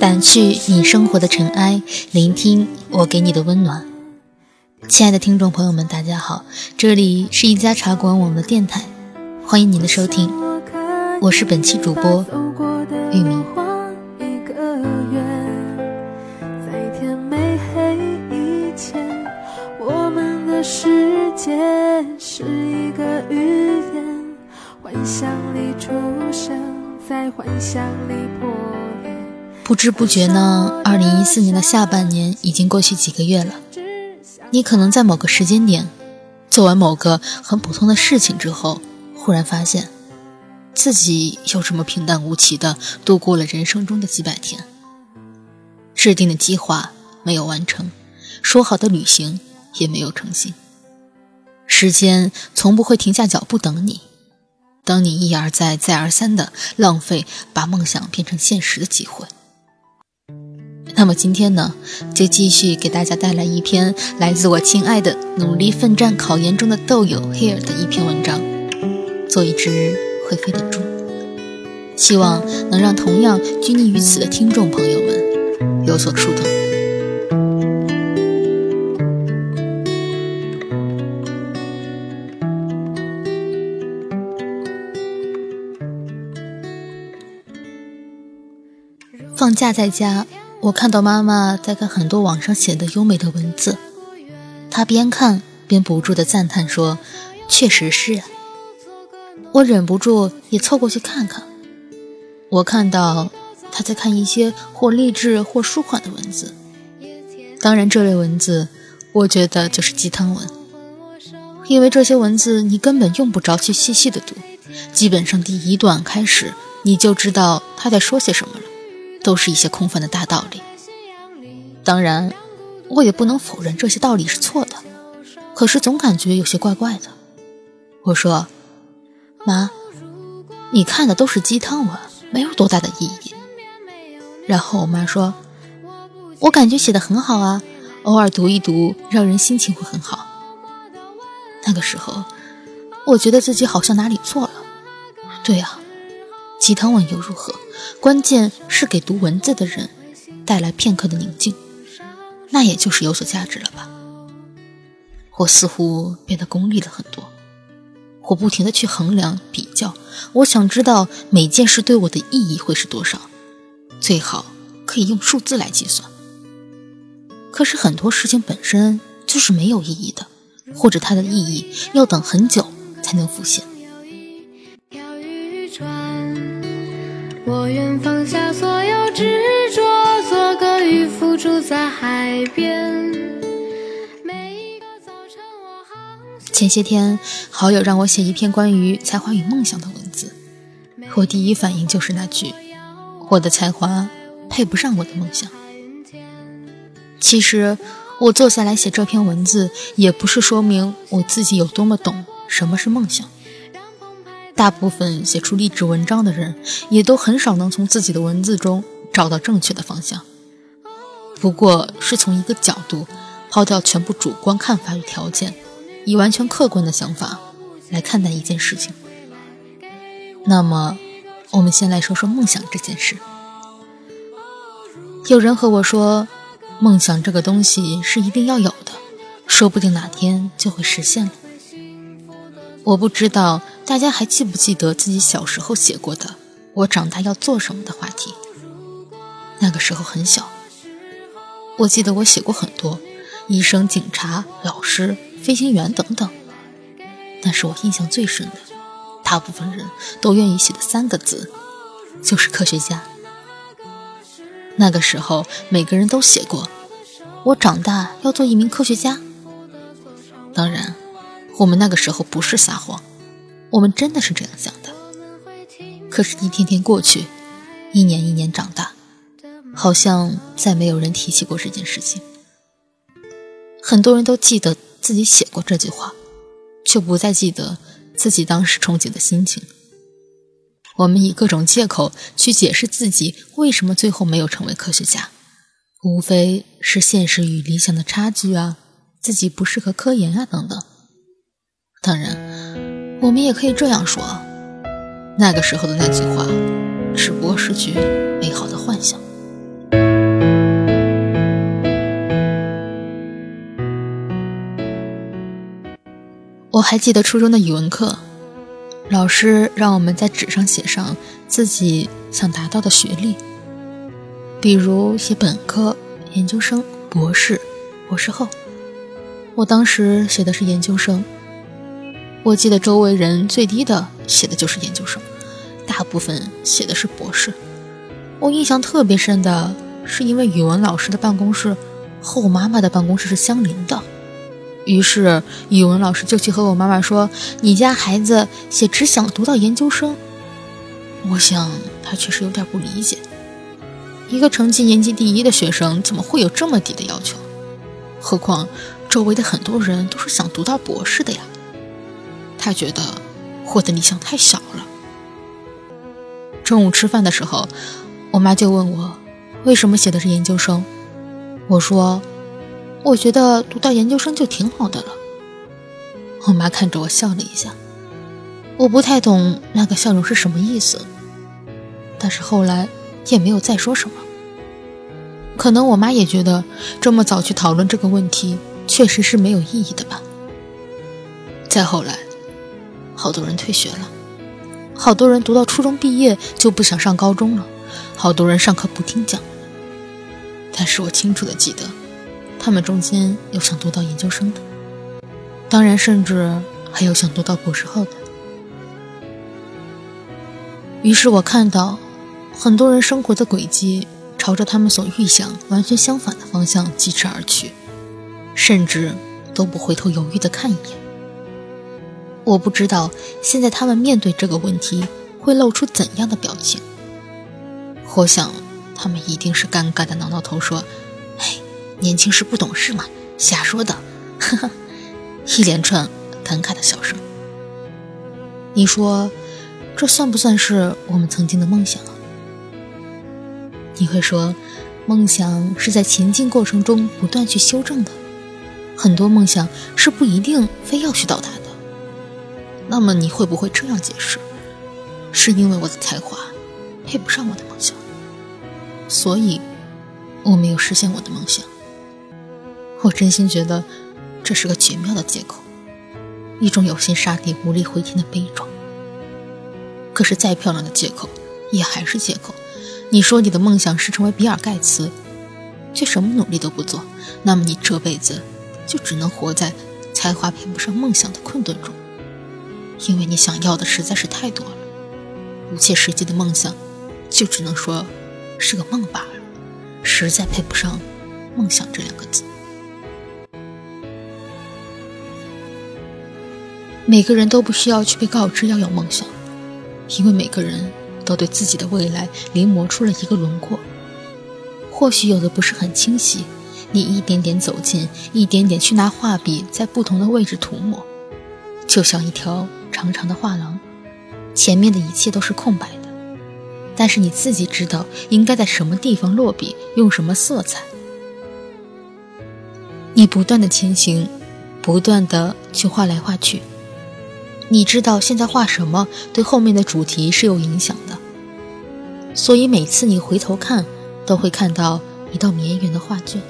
掸去你生活的尘埃，聆听我给你的温暖。亲爱的听众朋友们，大家好，这里是一家茶馆网的电台，欢迎您的收听，我是本期主播玉明。世界是一个语言，幻想里出生，在幻想里破。不知不觉呢，二零一四年的下半年已经过去几个月了。你可能在某个时间点，做完某个很普通的事情之后，忽然发现，自己又这么平淡无奇的度过了人生中的几百天。制定的计划没有完成，说好的旅行。也没有诚信。时间从不会停下脚步等你，等你一而再、再而三的浪费把梦想变成现实的机会。那么今天呢，就继续给大家带来一篇来自我亲爱的努力奋战考研中的豆友 Here 的一篇文章，做一只会飞的猪，希望能让同样拘泥于此的听众朋友们有所触动。放假在家，我看到妈妈在看很多网上写的优美的文字，她边看边不住的赞叹说：“确实是。”我忍不住也凑过去看看，我看到她在看一些或励志或舒缓的文字，当然这类文字我觉得就是鸡汤文，因为这些文字你根本用不着去细细的读，基本上第一段开始你就知道他在说些什么了。都是一些空泛的大道理，当然，我也不能否认这些道理是错的，可是总感觉有些怪怪的。我说：“妈，你看的都是鸡汤文，没有多大的意义。”然后我妈说：“我感觉写的很好啊，偶尔读一读，让人心情会很好。”那个时候，我觉得自己好像哪里错了。对呀。鸡汤文又如何？关键是给读文字的人带来片刻的宁静，那也就是有所价值了吧。我似乎变得功利了很多，我不停的去衡量比较，我想知道每件事对我的意义会是多少，最好可以用数字来计算。可是很多事情本身就是没有意义的，或者它的意义要等很久才能浮现。我愿放下所有执着，做个渔夫住在海边。前些天，好友让我写一篇关于才华与梦想的文字，我第一反应就是那句：“我的才华配不上我的梦想。”其实，我坐下来写这篇文字，也不是说明我自己有多么懂什么是梦想。大部分写出励志文章的人，也都很少能从自己的文字中找到正确的方向。不过是从一个角度，抛掉全部主观看法与条件，以完全客观的想法来看待一件事情。那么，我们先来说说梦想这件事。有人和我说，梦想这个东西是一定要有的，说不定哪天就会实现了。我不知道。大家还记不记得自己小时候写过的“我长大要做什么”的话题？那个时候很小，我记得我写过很多，医生、警察、老师、飞行员等等。但是我印象最深的，大部分人都愿意写的三个字，就是科学家。那个时候，每个人都写过“我长大要做一名科学家”。当然，我们那个时候不是撒谎。我们真的是这样想的，可是，一天天过去，一年一年长大，好像再没有人提起过这件事情。很多人都记得自己写过这句话，却不再记得自己当时憧憬的心情。我们以各种借口去解释自己为什么最后没有成为科学家，无非是现实与理想的差距啊，自己不适合科研啊，等等。当然。我们也可以这样说。那个时候的那句话只不过是句美好的幻想。我还记得初中的语文课老师让我们在纸上写上自己想达到的学历比如写本科研究生博士博士后。我当时写的是研究生我记得周围人最低的写的就是研究生，大部分写的是博士。我印象特别深的是，因为语文老师的办公室和我妈妈的办公室是相邻的，于是语文老师就去和我妈妈说：“你家孩子写只想读到研究生。”我想他确实有点不理解，一个成绩年级第一的学生怎么会有这么低的要求？何况周围的很多人都是想读到博士的呀。他觉得我的理想太小了。中午吃饭的时候，我妈就问我为什么写的是研究生。我说，我觉得读到研究生就挺好的了。我妈看着我笑了一下，我不太懂那个笑容是什么意思，但是后来也没有再说什么。可能我妈也觉得这么早去讨论这个问题确实是没有意义的吧。再后来。好多人退学了，好多人读到初中毕业就不想上高中了，好多人上课不听讲。但是我清楚的记得，他们中间有想读到研究生的，当然，甚至还有想读到博士后的。于是我看到，很多人生活的轨迹朝着他们所预想完全相反的方向疾驰而去，甚至都不回头犹豫的看一眼。我不知道现在他们面对这个问题会露出怎样的表情。我想，他们一定是尴尬的挠挠头，说：“哎，年轻时不懂事嘛，瞎说的。”呵呵，一连串感慨的笑声。你说，这算不算是我们曾经的梦想啊？你会说，梦想是在前进过程中不断去修正的，很多梦想是不一定非要去到达的。那么你会不会这样解释？是因为我的才华配不上我的梦想，所以我没有实现我的梦想。我真心觉得这是个绝妙的借口，一种有心杀敌无力回天的悲壮。可是再漂亮的借口也还是借口。你说你的梦想是成为比尔盖茨，却什么努力都不做，那么你这辈子就只能活在才华配不上梦想的困顿中。因为你想要的实在是太多了，不切实际的梦想，就只能说是个梦罢了，实在配不上“梦想”这两个字。每个人都不需要去被告知要有梦想，因为每个人都对自己的未来临摹出了一个轮廓。或许有的不是很清晰，你一点点走近，一点点去拿画笔在不同的位置涂抹，就像一条。长长的画廊，前面的一切都是空白的，但是你自己知道应该在什么地方落笔，用什么色彩。你不断的前行，不断的去画来画去，你知道现在画什么对后面的主题是有影响的，所以每次你回头看，都会看到一道绵延的画卷。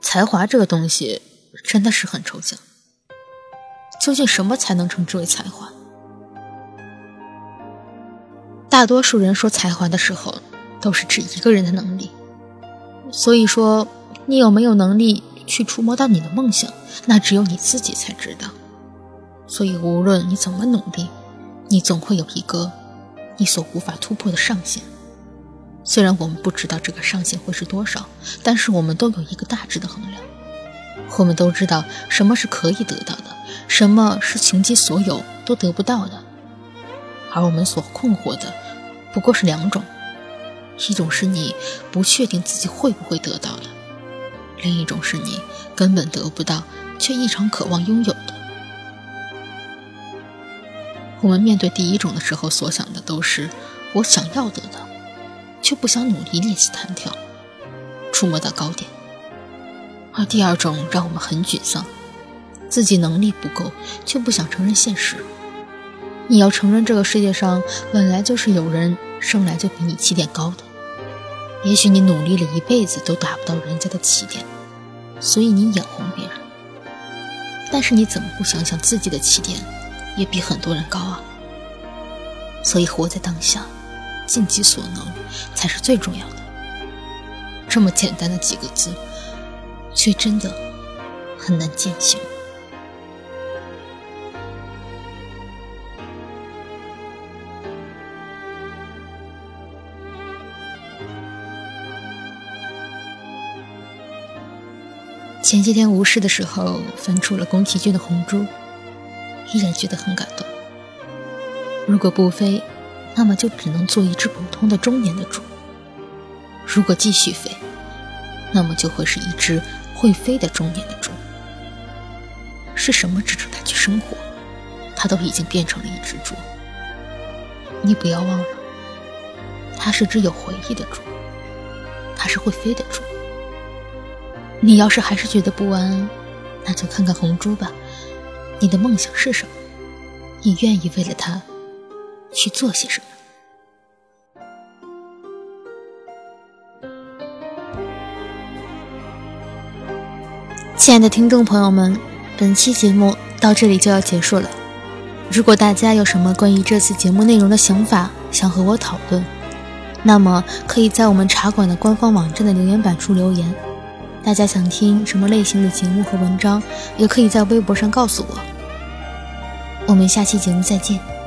才华这个东西真的是很抽象，究竟什么才能称之为才华？大多数人说才华的时候，都是指一个人的能力。所以说，你有没有能力去触摸到你的梦想，那只有你自己才知道。所以，无论你怎么努力，你总会有一个你所无法突破的上限。虽然我们不知道这个上限会是多少，但是我们都有一个大致的衡量。我们都知道什么是可以得到的，什么是穷极所有都得不到的。而我们所困惑的，不过是两种：一种是你不确定自己会不会得到的；另一种是你根本得不到，却异常渴望拥有的。我们面对第一种的时候，所想的都是我想要得到。却不想努力练习弹跳，触摸到高点；而第二种让我们很沮丧，自己能力不够，却不想承认现实。你要承认这个世界上本来就是有人生来就比你起点高的，也许你努力了一辈子都达不到人家的起点，所以你眼红别人。但是你怎么不想想自己的起点也比很多人高啊？所以活在当下，尽己所能才是最重要的。这么简单的几个字，却真的很难践行。前些天无事的时候，翻出了宫崎骏的《红猪》，依然觉得很感动。如果不飞，那么就只能做一只普通的中年的猪；如果继续飞，那么就会是一只会飞的中年的猪。是什么支撑他去生活？它都已经变成了一只猪。你不要忘了，它是只有回忆的猪，它是会飞的猪。你要是还是觉得不安，那就看看红猪吧。你的梦想是什么？你愿意为了它去做些什么？亲爱的听众朋友们，本期节目到这里就要结束了。如果大家有什么关于这次节目内容的想法，想和我讨论，那么可以在我们茶馆的官方网站的留言板处留言。大家想听什么类型的节目和文章，也可以在微博上告诉我。我们下期节目再见。